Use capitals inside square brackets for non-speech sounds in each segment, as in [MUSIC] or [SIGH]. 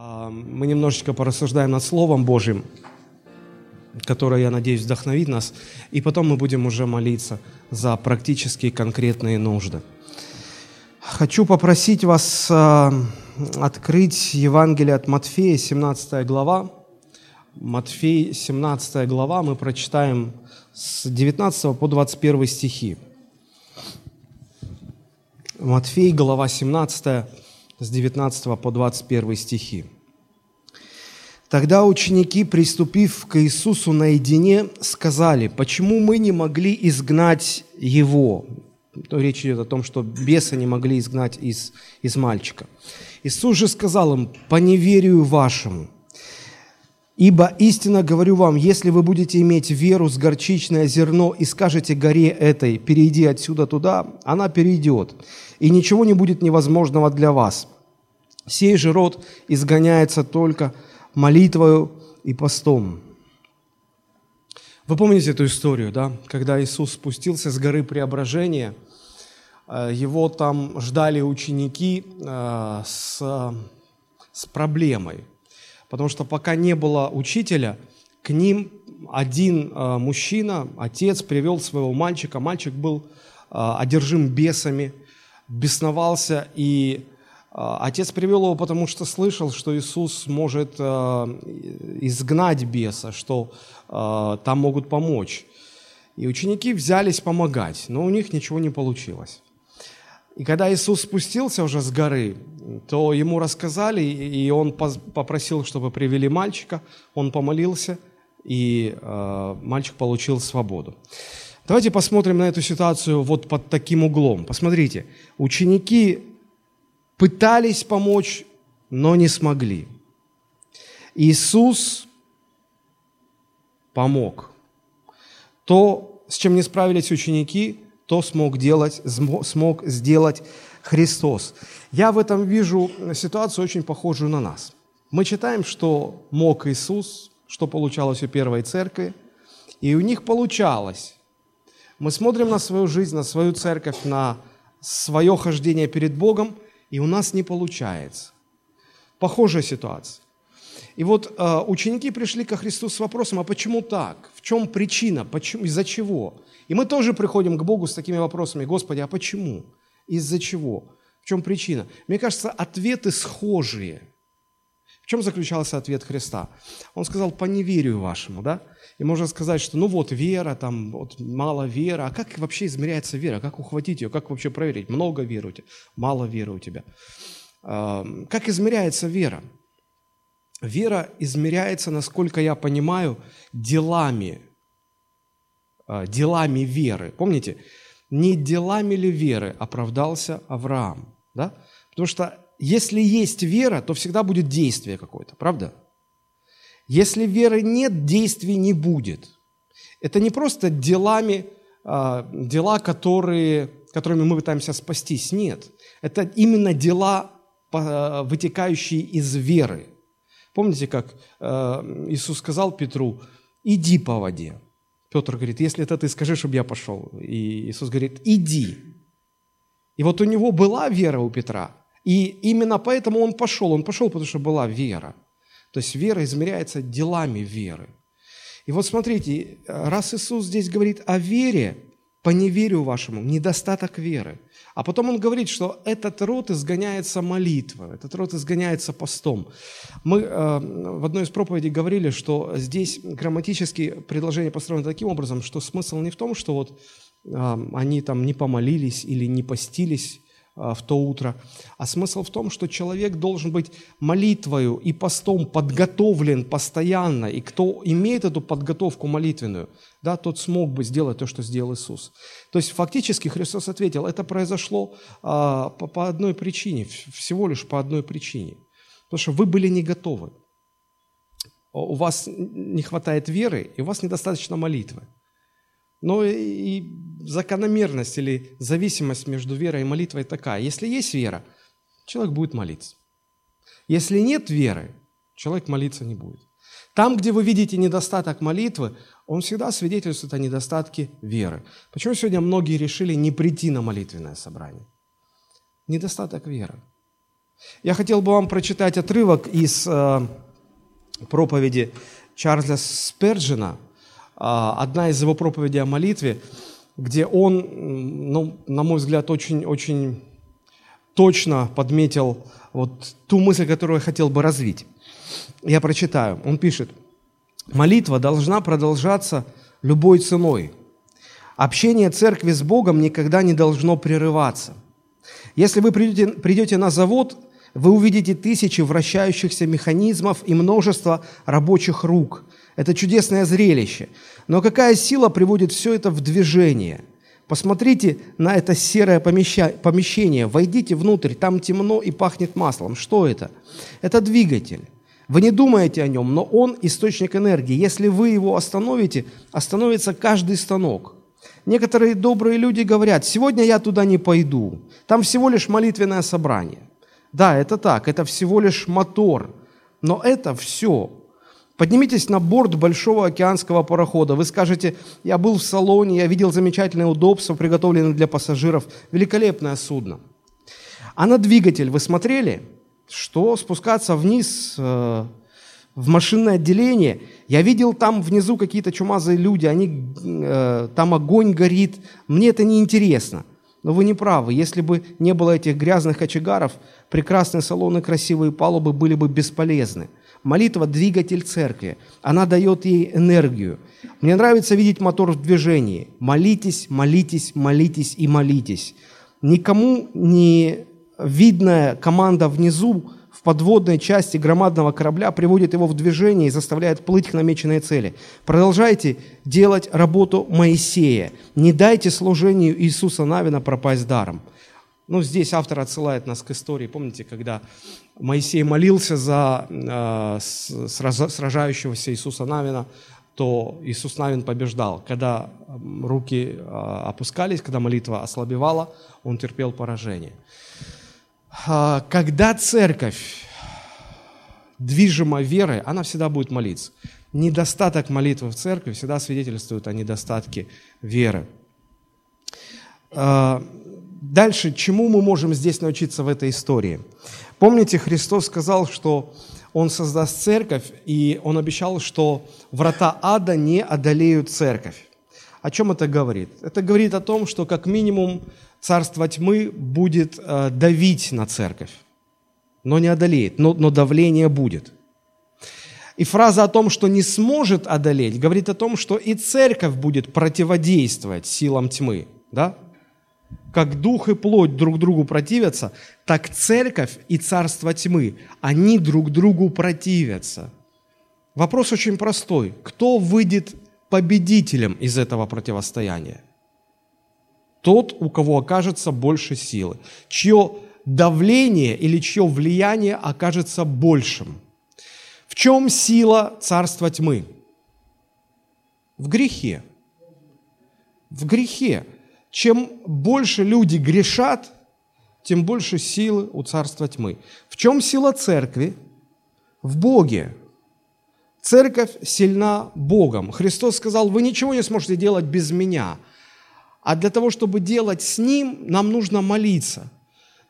Мы немножечко порассуждаем над Словом Божьим, которое, я надеюсь, вдохновит нас, и потом мы будем уже молиться за практические конкретные нужды. Хочу попросить вас открыть Евангелие от Матфея, 17 глава. Матфей, 17 глава, мы прочитаем с 19 по 21 стихи. Матфей, глава 17, с 19 по 21 стихи. Тогда ученики, приступив к Иисусу наедине, сказали, почему мы не могли изгнать его? Речь идет о том, что беса не могли изгнать из, из мальчика. Иисус же сказал им, по неверию вашему, Ибо истинно говорю вам, если вы будете иметь веру с горчичное зерно и скажете горе этой, перейди отсюда туда, она перейдет, и ничего не будет невозможного для вас. Сей же род изгоняется только молитвою и постом. Вы помните эту историю, да? Когда Иисус спустился с горы Преображения, э, его там ждали ученики э, с, с проблемой. Потому что пока не было учителя, к ним один э, мужчина, отец, привел своего мальчика. Мальчик был одержим бесами, бесновался и а, отец привел его, потому что слышал, что Иисус может изгнать беса, что там могут помочь. И ученики взялись помогать, но у них ничего не получилось. И когда Иисус спустился уже с горы, то ему рассказали, и он попросил, чтобы привели мальчика, он помолился, и мальчик получил свободу. Давайте посмотрим на эту ситуацию вот под таким углом. Посмотрите, ученики пытались помочь, но не смогли. Иисус помог. То, с чем не справились ученики, то смог, делать, смог сделать Христос. Я в этом вижу ситуацию очень похожую на нас. Мы читаем, что мог Иисус, что получалось у первой церкви, и у них получалось. Мы смотрим на свою жизнь, на свою церковь, на свое хождение перед Богом – и у нас не получается. Похожая ситуация. И вот э, ученики пришли ко Христу с вопросом, а почему так? В чем причина? Почему? Из-за чего? И мы тоже приходим к Богу с такими вопросами. Господи, а почему? Из-за чего? В чем причина? Мне кажется, ответы схожие. В чем заключался ответ Христа? Он сказал, по неверию вашему, да? И можно сказать, что ну вот вера, там вот мало вера. А как вообще измеряется вера? Как ухватить ее? Как вообще проверить? Много веры у тебя, мало веры у тебя. Как измеряется вера? Вера измеряется, насколько я понимаю, делами, а, делами веры. Помните, не делами ли веры оправдался Авраам? Да? Потому что если есть вера, то всегда будет действие какое-то, правда? Если веры нет, действий не будет. Это не просто делами, а, дела, которые, которыми мы пытаемся спастись. Нет. Это именно дела, вытекающие из веры. Помните, как а, Иисус сказал Петру, иди по воде. Петр говорит, если это ты, скажи, чтобы я пошел. И Иисус говорит, иди. И вот у него была вера у Петра. И именно поэтому он пошел. Он пошел, потому что была вера. То есть вера измеряется делами веры. И вот смотрите, раз Иисус здесь говорит о вере, по неверию вашему, недостаток веры. А потом он говорит, что этот род изгоняется молитвой, этот род изгоняется постом. Мы э, в одной из проповедей говорили, что здесь грамматически предложение построено таким образом, что смысл не в том, что вот э, они там не помолились или не постились, в то утро. А смысл в том, что человек должен быть молитвою и постом подготовлен постоянно. И кто имеет эту подготовку молитвенную, да, тот смог бы сделать то, что сделал Иисус. То есть фактически Христос ответил, это произошло а, по, по одной причине, всего лишь по одной причине. Потому что вы были не готовы. У вас не хватает веры, и у вас недостаточно молитвы. Но и закономерность или зависимость между верой и молитвой такая. Если есть вера, человек будет молиться. Если нет веры, человек молиться не будет. Там, где вы видите недостаток молитвы, он всегда свидетельствует о недостатке веры. Почему сегодня многие решили не прийти на молитвенное собрание? Недостаток веры. Я хотел бы вам прочитать отрывок из э, проповеди Чарльза Сперджина, одна из его проповедей о молитве, где он, ну, на мой взгляд, очень-очень точно подметил вот ту мысль, которую я хотел бы развить. Я прочитаю. Он пишет, молитва должна продолжаться любой ценой. Общение церкви с Богом никогда не должно прерываться. Если вы придете, придете на завод, вы увидите тысячи вращающихся механизмов и множество рабочих рук. Это чудесное зрелище. Но какая сила приводит все это в движение? Посмотрите на это серое помещение, войдите внутрь, там темно и пахнет маслом. Что это? Это двигатель. Вы не думаете о нем, но он источник энергии. Если вы его остановите, остановится каждый станок. Некоторые добрые люди говорят, сегодня я туда не пойду, там всего лишь молитвенное собрание. Да, это так, это всего лишь мотор, но это все. Поднимитесь на борт большого океанского парохода. Вы скажете, я был в салоне, я видел замечательные удобства, приготовленные для пассажиров. Великолепное судно. А на двигатель вы смотрели? что спускаться вниз э, в машинное отделение, я видел там внизу какие-то чумазые люди, они, э, там огонь горит, мне это не интересно. Но вы не правы, если бы не было этих грязных очагаров, прекрасные салоны, красивые палубы были бы бесполезны. Молитва – двигатель церкви, она дает ей энергию. Мне нравится видеть мотор в движении. Молитесь, молитесь, молитесь и молитесь. Никому не видная команда внизу в подводной части громадного корабля приводит его в движение и заставляет плыть к намеченной цели. Продолжайте делать работу Моисея. Не дайте служению Иисуса Навина пропасть даром. Ну, здесь автор отсылает нас к истории. Помните, когда Моисей молился за э, сражающегося Иисуса Навина, то Иисус Навин побеждал. Когда руки э, опускались, когда молитва ослабевала, он терпел поражение. А, когда церковь движима верой, она всегда будет молиться. Недостаток молитвы в церкви всегда свидетельствует о недостатке веры. Дальше, чему мы можем здесь научиться в этой истории? Помните, Христос сказал, что Он создаст церковь, и Он обещал, что врата ада не одолеют церковь. О чем это говорит? Это говорит о том, что как минимум царство тьмы будет э, давить на церковь, но не одолеет, но, но давление будет. И фраза о том, что не сможет одолеть, говорит о том, что и церковь будет противодействовать силам тьмы. Да? Как дух и плоть друг другу противятся, так церковь и царство тьмы, они друг другу противятся. Вопрос очень простой. Кто выйдет победителем из этого противостояния? тот, у кого окажется больше силы, чье давление или чье влияние окажется большим. В чем сила царства тьмы? В грехе. В грехе. Чем больше люди грешат, тем больше силы у царства тьмы. В чем сила церкви? В Боге. Церковь сильна Богом. Христос сказал, вы ничего не сможете делать без меня – а для того, чтобы делать с Ним, нам нужно молиться.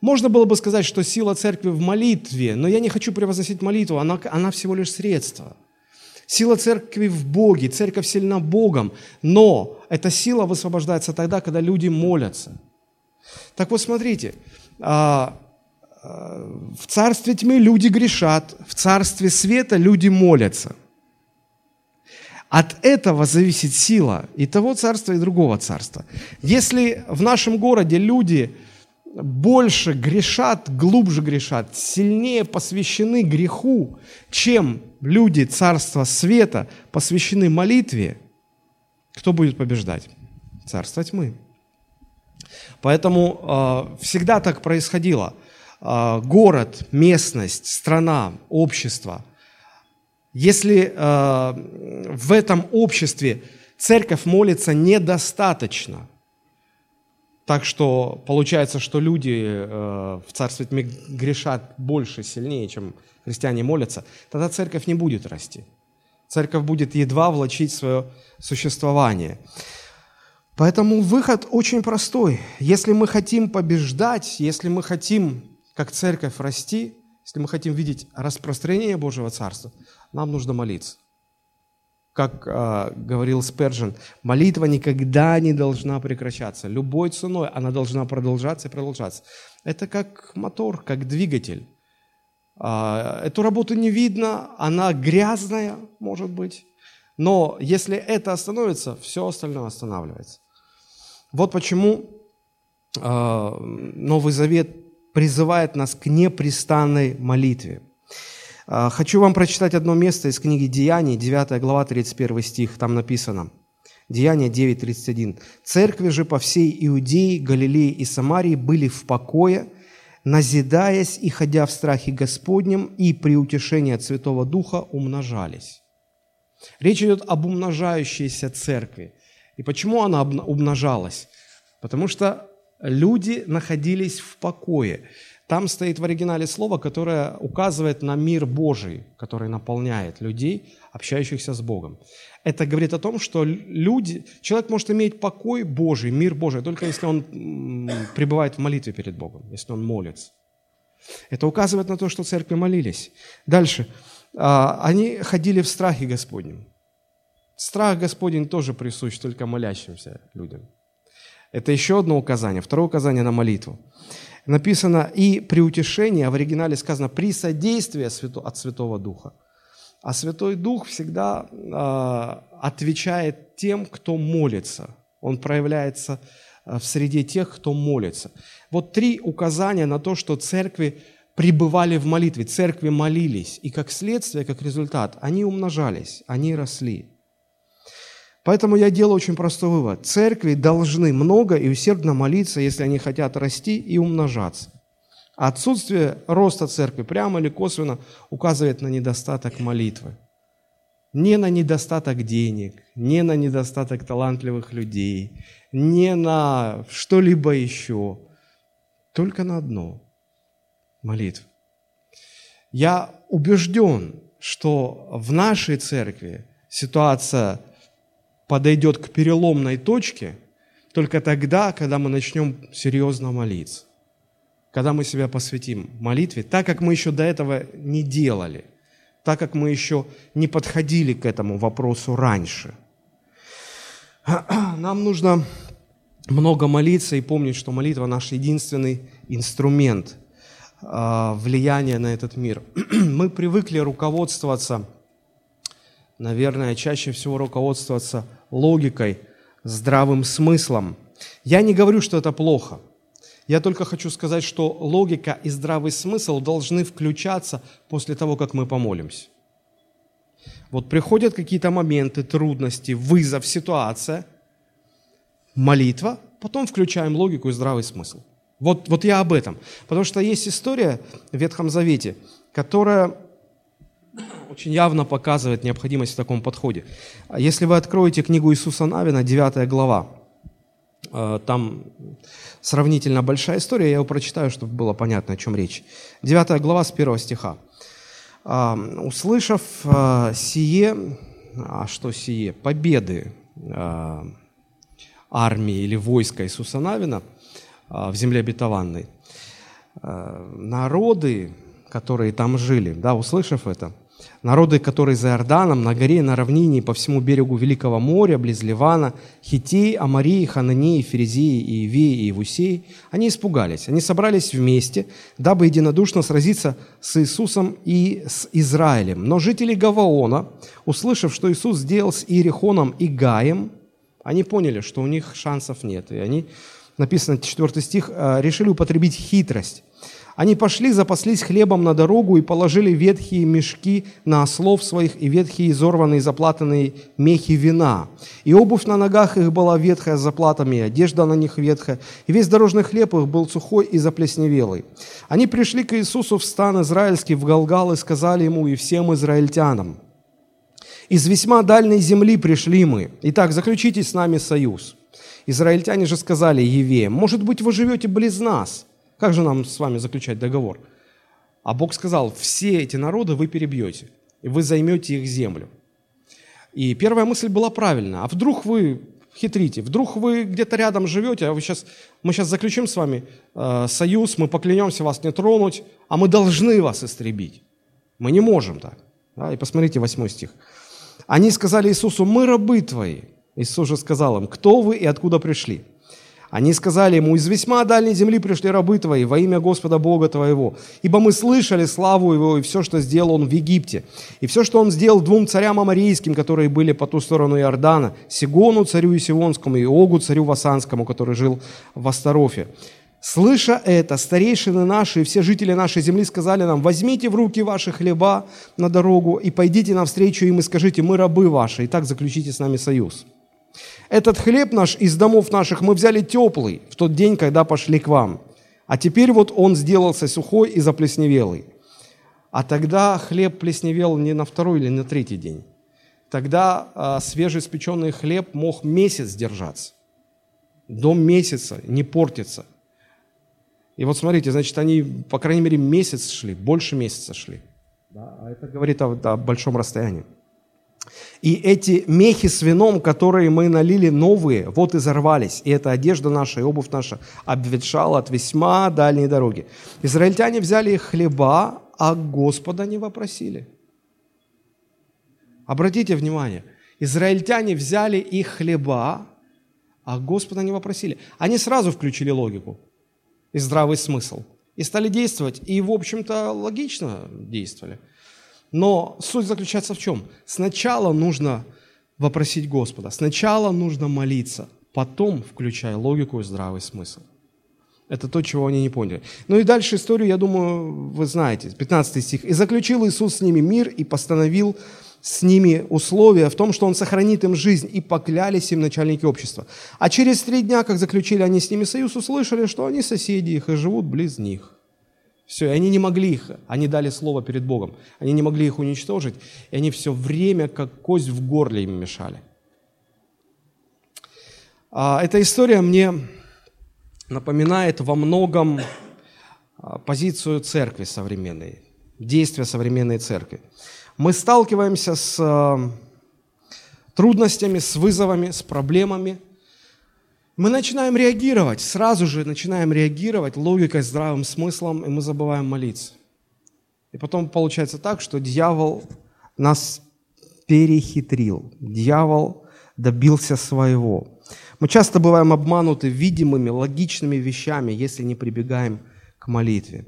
Можно было бы сказать, что сила церкви в молитве, но я не хочу превозносить молитву, она, она всего лишь средство. Сила церкви в Боге, церковь сильна Богом, но эта сила высвобождается тогда, когда люди молятся. Так вот, смотрите, а, а, в царстве тьмы люди грешат, в царстве света люди молятся – от этого зависит сила и того царства, и другого царства. Если в нашем городе люди больше грешат, глубже грешат, сильнее посвящены греху, чем люди царства света посвящены молитве, кто будет побеждать? Царство тьмы. Поэтому э, всегда так происходило. Э, город, местность, страна, общество – если э, в этом обществе церковь молится недостаточно, так что получается, что люди э, в Царстве Тьмы грешат больше, сильнее, чем христиане молятся, тогда церковь не будет расти. Церковь будет едва влачить свое существование. Поэтому выход очень простой. Если мы хотим побеждать, если мы хотим как церковь расти, если мы хотим видеть распространение Божьего Царства, нам нужно молиться. Как э, говорил Спержин, молитва никогда не должна прекращаться. Любой ценой она должна продолжаться и продолжаться. Это как мотор, как двигатель. Э, эту работу не видно, она грязная, может быть. Но если это остановится, все остальное останавливается. Вот почему э, Новый Завет призывает нас к непрестанной молитве. А, хочу вам прочитать одно место из книги «Деяний», 9 глава, 31 стих. Там написано, Деяния 9, 31. «Церкви же по всей Иудее, Галилее и Самарии были в покое, назидаясь и ходя в страхе Господнем, и при утешении от Святого Духа умножались». Речь идет об умножающейся церкви. И почему она умножалась? Потому что люди находились в покое. Там стоит в оригинале слово, которое указывает на мир Божий, который наполняет людей, общающихся с Богом. Это говорит о том, что люди, человек может иметь покой Божий, мир Божий, только если он пребывает в молитве перед Богом, если он молится. Это указывает на то, что церкви молились. Дальше. А, они ходили в страхе Господнем. Страх Господень тоже присущ только молящимся людям. Это еще одно указание. Второе указание на молитву. Написано «и при утешении», а в оригинале сказано «при содействии от Святого Духа». А Святой Дух всегда э, отвечает тем, кто молится. Он проявляется а, в среде тех, кто молится. Вот три указания на то, что церкви пребывали в молитве, церкви молились, и как следствие, как результат, они умножались, они росли. Поэтому я делаю очень простой вывод. Церкви должны много и усердно молиться, если они хотят расти и умножаться. Отсутствие роста церкви прямо или косвенно указывает на недостаток молитвы. Не на недостаток денег, не на недостаток талантливых людей, не на что-либо еще, только на одно – молитву. Я убежден, что в нашей церкви ситуация подойдет к переломной точке только тогда, когда мы начнем серьезно молиться. Когда мы себя посвятим молитве, так как мы еще до этого не делали, так как мы еще не подходили к этому вопросу раньше. [CLEARS THROAT] Нам нужно много молиться и помнить, что молитва наш единственный инструмент а, влияния на этот мир. [CLEARS THROAT] Мы привыкли руководствоваться, наверное, чаще всего руководствоваться логикой, здравым смыслом. Я не говорю, что это плохо. Я только хочу сказать, что логика и здравый смысл должны включаться после того, как мы помолимся. Вот приходят какие-то моменты, трудности, вызов, ситуация, молитва, потом включаем логику и здравый смысл. Вот, вот я об этом. Потому что есть история в Ветхом Завете, которая очень явно показывает необходимость в таком подходе. Если вы откроете книгу Иисуса Навина, 9 глава, э, там сравнительно большая история, я ее прочитаю, чтобы было понятно, о чем речь. 9 глава с 1 стиха. «А, «Услышав э, сие, а что сие? Победы э, армии или войска Иисуса Навина в земле обетованной, народы, которые там жили, да, услышав это, Народы, которые за Иорданом, на горе, на равнине, по всему берегу Великого моря, близ Ливана, Хитей, Амарии, Хананеи, Ферезии, Иевеи и Евусеи, они испугались. Они собрались вместе, дабы единодушно сразиться с Иисусом и с Израилем. Но жители Гаваона, услышав, что Иисус сделал с Иерихоном и Гаем, они поняли, что у них шансов нет. И они, написано 4 стих, «Э, решили употребить хитрость они пошли, запаслись хлебом на дорогу и положили ветхие мешки на ослов своих и ветхие изорванные заплатанные мехи вина. И обувь на ногах их была ветхая с заплатами, и одежда на них ветхая, и весь дорожный хлеб их был сухой и заплесневелый. Они пришли к Иисусу в стан израильский, в Галгал, и сказали ему и всем израильтянам, «Из весьма дальней земли пришли мы, итак, заключите с нами союз». Израильтяне же сказали Евеям, «Может быть, вы живете близ нас?» Как же нам с вами заключать договор? А Бог сказал, все эти народы вы перебьете, и вы займете их землю. И первая мысль была правильная. А вдруг вы хитрите. Вдруг вы где-то рядом живете, а вы сейчас, мы сейчас заключим с вами э, союз, мы поклянемся вас не тронуть, а мы должны вас истребить. Мы не можем так. Да? И посмотрите восьмой стих. Они сказали Иисусу, мы рабы твои. Иисус же сказал им, кто вы и откуда пришли? Они сказали ему, из весьма дальней земли пришли рабы твои во имя Господа Бога твоего. Ибо мы слышали славу его и все, что сделал он в Египте. И все, что он сделал двум царям амарийским, которые были по ту сторону Иордана, Сигону царю Исионскому и Огу царю Васанскому, который жил в Астарофе. Слыша это, старейшины наши и все жители нашей земли сказали нам, возьмите в руки ваши хлеба на дорогу и пойдите навстречу им и скажите, мы рабы ваши, и так заключите с нами союз. Этот хлеб наш из домов наших мы взяли теплый в тот день, когда пошли к вам. А теперь вот он сделался сухой и заплесневелый. А тогда хлеб плесневел не на второй или на третий день. Тогда а, свежеиспеченный хлеб мог месяц держаться. До месяца не портится. И вот смотрите, значит, они, по крайней мере, месяц шли, больше месяца шли. Да, а это говорит о, о большом расстоянии. И эти мехи с вином, которые мы налили новые, вот изорвались. И эта одежда наша, и обувь наша обветшала от весьма дальней дороги. Израильтяне взяли их хлеба, а Господа не вопросили. Обратите внимание, израильтяне взяли их хлеба, а Господа не вопросили. Они сразу включили логику и здравый смысл. И стали действовать. И, в общем-то, логично действовали. Но суть заключается в чем? Сначала нужно вопросить Господа, сначала нужно молиться, потом включая логику и здравый смысл. Это то, чего они не поняли. Ну и дальше историю, я думаю, вы знаете. 15 стих. «И заключил Иисус с ними мир и постановил с ними условия в том, что Он сохранит им жизнь, и поклялись им начальники общества. А через три дня, как заключили они с ними союз, услышали, что они соседи их и живут близ них». Все, и они не могли их, они дали слово перед Богом, они не могли их уничтожить, и они все время, как кость в горле им мешали. А, эта история мне напоминает во многом а, позицию церкви современной, действия современной церкви. Мы сталкиваемся с а, трудностями, с вызовами, с проблемами – мы начинаем реагировать, сразу же начинаем реагировать логикой, здравым смыслом, и мы забываем молиться. И потом получается так, что дьявол нас перехитрил, дьявол добился своего. Мы часто бываем обмануты видимыми, логичными вещами, если не прибегаем к молитве.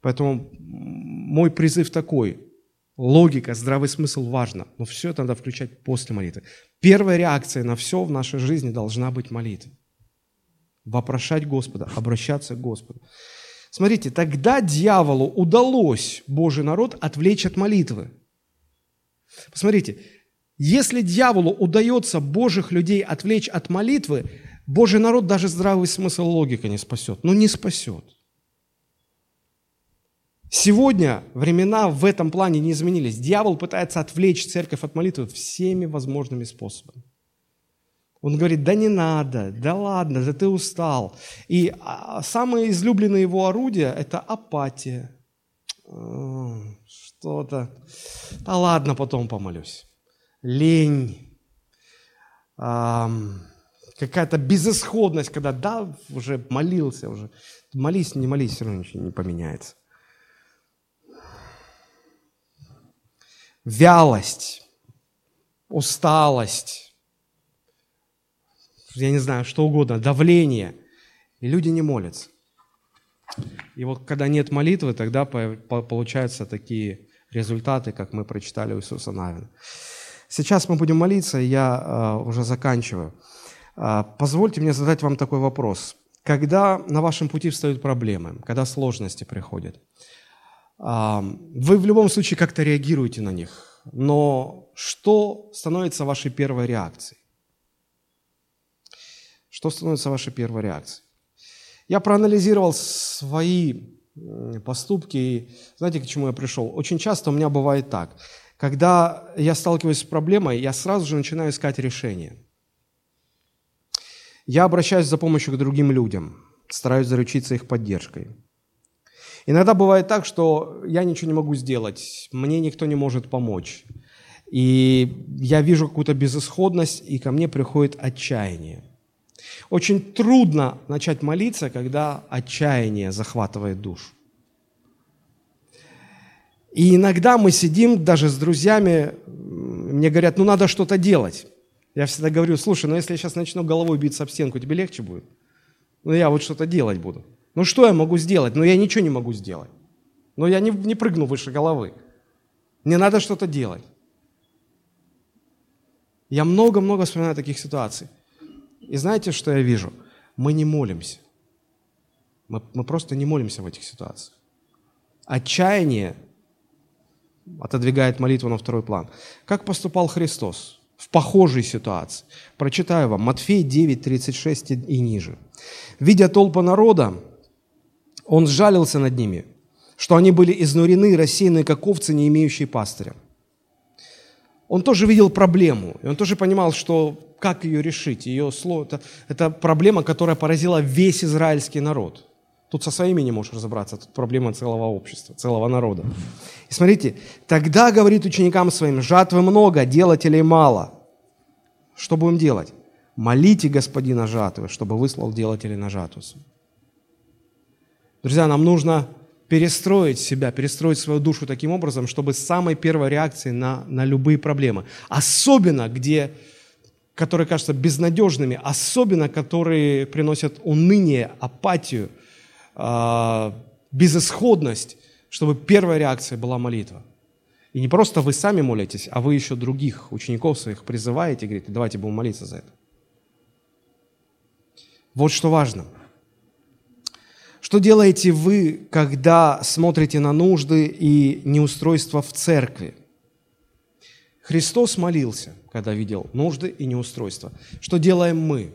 Поэтому мой призыв такой. Логика, здравый смысл важно, но все это надо включать после молитвы. Первая реакция на все в нашей жизни должна быть молитва вопрошать Господа, обращаться к Господу. Смотрите, тогда дьяволу удалось Божий народ отвлечь от молитвы. Посмотрите, если дьяволу удается Божьих людей отвлечь от молитвы, Божий народ даже здравый смысл логика не спасет. Ну, не спасет. Сегодня времена в этом плане не изменились. Дьявол пытается отвлечь церковь от молитвы всеми возможными способами. Он говорит, да не надо, да ладно, да ты устал. И а, самое излюбленное его орудие – это апатия. Что-то. Да ладно, потом помолюсь. Лень. Какая-то безысходность, когда да, уже молился, уже молись, не молись, все равно ничего не поменяется. Вялость, усталость, я не знаю, что угодно, давление. И люди не молятся. И вот когда нет молитвы, тогда получаются такие результаты, как мы прочитали у Иисуса Навина. Сейчас мы будем молиться, и я э, уже заканчиваю. Э, позвольте мне задать вам такой вопрос. Когда на вашем пути встают проблемы, когда сложности приходят, э, вы в любом случае как-то реагируете на них, но что становится вашей первой реакцией? Что становится вашей первой реакцией? Я проанализировал свои поступки, и знаете, к чему я пришел? Очень часто у меня бывает так. Когда я сталкиваюсь с проблемой, я сразу же начинаю искать решение. Я обращаюсь за помощью к другим людям, стараюсь заручиться их поддержкой. Иногда бывает так, что я ничего не могу сделать, мне никто не может помочь. И я вижу какую-то безысходность, и ко мне приходит отчаяние. Очень трудно начать молиться, когда отчаяние захватывает душу. И иногда мы сидим даже с друзьями, мне говорят, ну надо что-то делать. Я всегда говорю, слушай, ну если я сейчас начну головой биться об стенку, тебе легче будет? Ну я вот что-то делать буду. Ну что я могу сделать? Ну я ничего не могу сделать. Ну я не, не прыгну выше головы. Мне надо что-то делать. Я много-много вспоминаю таких ситуаций. И знаете, что я вижу? Мы не молимся. Мы, мы просто не молимся в этих ситуациях. Отчаяние отодвигает молитву на второй план. Как поступал Христос в похожей ситуации? Прочитаю вам. Матфей 9, 36 и ниже. «Видя толпы народа, он сжалился над ними, что они были изнурены рассеяны, как овцы, не имеющие пастыря. Он тоже видел проблему, и он тоже понимал, что как ее решить. Ее слово, это, это проблема, которая поразила весь израильский народ. Тут со своими не можешь разобраться, тут проблема целого общества, целого народа. И смотрите, тогда говорит ученикам своим, жатвы много, делателей мало. Что будем делать? Молите господина жатвы, чтобы выслал делателей на жатву. Друзья, нам нужно перестроить себя, перестроить свою душу таким образом, чтобы с самой первой реакции на, на любые проблемы, особенно где, которые кажутся безнадежными, особенно которые приносят уныние, апатию, э, безысходность, чтобы первая реакция была молитва. И не просто вы сами молитесь, а вы еще других учеников своих призываете, говорите, давайте будем молиться за это. Вот что важно – что делаете вы, когда смотрите на нужды и неустройства в церкви? Христос молился, когда видел нужды и неустройства. Что делаем мы?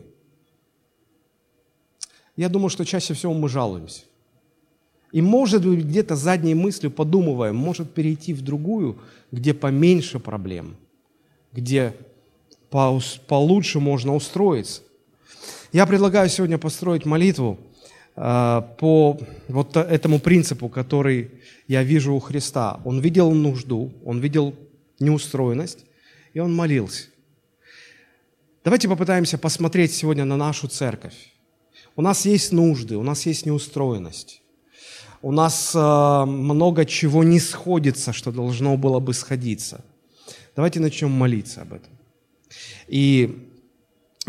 Я думаю, что чаще всего мы жалуемся. И, может быть, где-то задней мыслью подумываем, может перейти в другую, где поменьше проблем, где получше можно устроиться. Я предлагаю сегодня построить молитву – Э, по вот этому принципу, который я вижу у Христа. Он видел нужду, он видел неустроенность, и он молился. Давайте попытаемся посмотреть сегодня на нашу церковь. У нас есть нужды, у нас есть неустроенность. У нас э, много чего не сходится, что должно было бы сходиться. Давайте начнем молиться об этом. И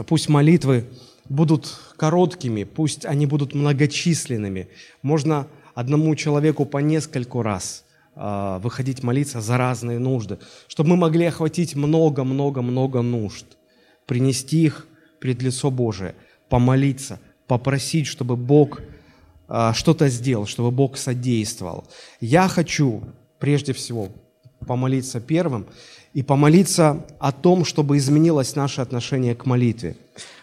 пусть молитвы будут короткими, пусть они будут многочисленными. Можно одному человеку по нескольку раз выходить молиться за разные нужды, чтобы мы могли охватить много-много-много нужд, принести их пред лицо Божие, помолиться, попросить, чтобы Бог э, что-то сделал, чтобы Бог содействовал. Я хочу прежде всего помолиться первым и помолиться о том, чтобы изменилось наше отношение к молитве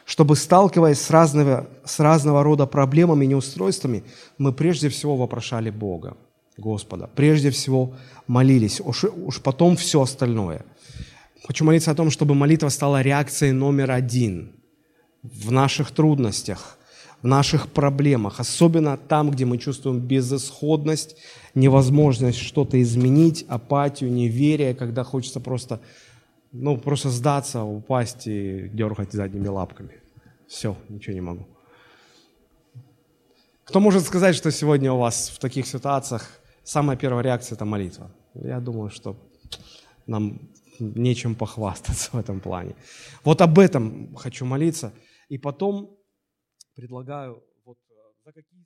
чтобы, сталкиваясь с разного, с разного рода проблемами и неустройствами, мы прежде всего вопрошали Бога, Господа. Прежде всего молились, уж, уж потом все остальное. Хочу молиться о том, чтобы молитва стала реакцией номер один в наших трудностях, в наших проблемах, особенно там, где мы чувствуем безысходность, невозможность что-то изменить, апатию, неверие, когда хочется просто ну, просто сдаться, упасть и дергать задними лапками. Все, ничего не могу. Кто может сказать, что сегодня у вас в таких ситуациях самая первая реакция – это молитва? Я думаю, что нам нечем похвастаться [LAUGHS] в этом плане. Вот об этом хочу молиться. И потом предлагаю вот э, за какие